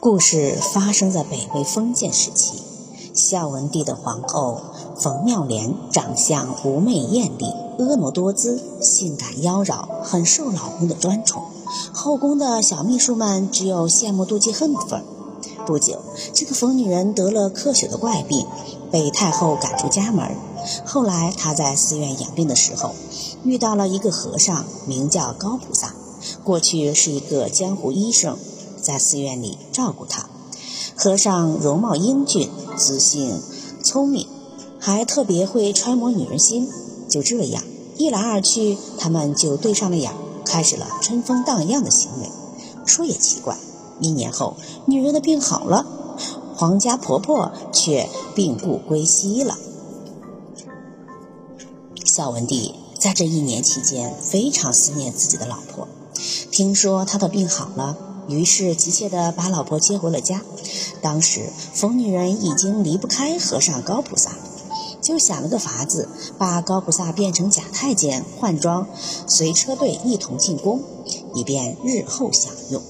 故事发生在北魏封建时期，孝文帝的皇后冯妙莲长相妩媚艳丽，婀娜多姿，性感妖娆，很受老公的专宠。后宫的小秘书们只有羡慕、妒忌、恨的份儿。不久，这个冯女人得了咳血的怪病，被太后赶出家门。后来，她在寺院养病的时候，遇到了一个和尚，名叫高菩萨，过去是一个江湖医生。在寺院里照顾他，和尚容貌英俊，自信聪明，还特别会揣摩女人心。就这样一来二去，他们就对上了眼，开始了春风荡漾的行为。说也奇怪，一年后，女人的病好了，皇家婆婆却病故归西了。孝文帝在这一年期间非常思念自己的老婆，听说他的病好了。于是急切地把老婆接回了家。当时疯女人已经离不开和尚高菩萨，就想了个法子，把高菩萨变成假太监，换装，随车队一同进宫，以便日后享用。